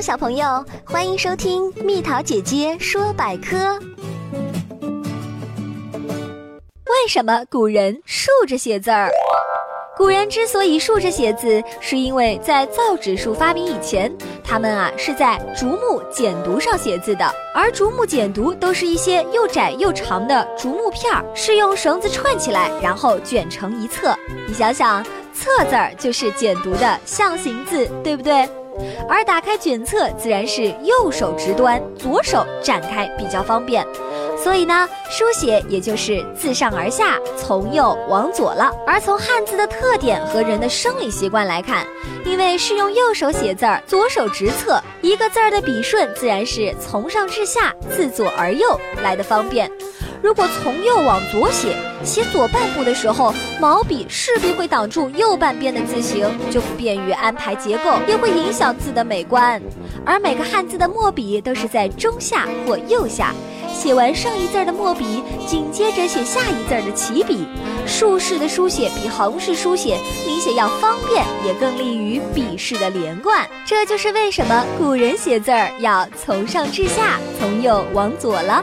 小朋友，欢迎收听蜜桃姐姐说百科。为什么古人竖着写字儿？古人之所以竖着写字，是因为在造纸术发明以前，他们啊是在竹木简牍上写字的，而竹木简牍都是一些又窄又长的竹木片儿，是用绳子串起来，然后卷成一册。你想想，册字儿就是简牍的象形字，对不对？而打开卷册，自然是右手直端，左手展开比较方便。所以呢，书写也就是自上而下，从右往左了。而从汉字的特点和人的生理习惯来看，因为是用右手写字儿，左手直侧，一个字儿的笔顺自然是从上至下，自左而右来的方便。如果从右往左写，写左半部的时候，毛笔势必会挡住右半边的字形，就不便于安排结构，也会影响字的美观。而每个汉字的墨笔都是在中下或右下。写完上一字的墨笔，紧接着写下一字的起笔。竖式的书写比横式书写明显要方便，也更利于笔势的连贯。这就是为什么古人写字儿要从上至下，从右往左了。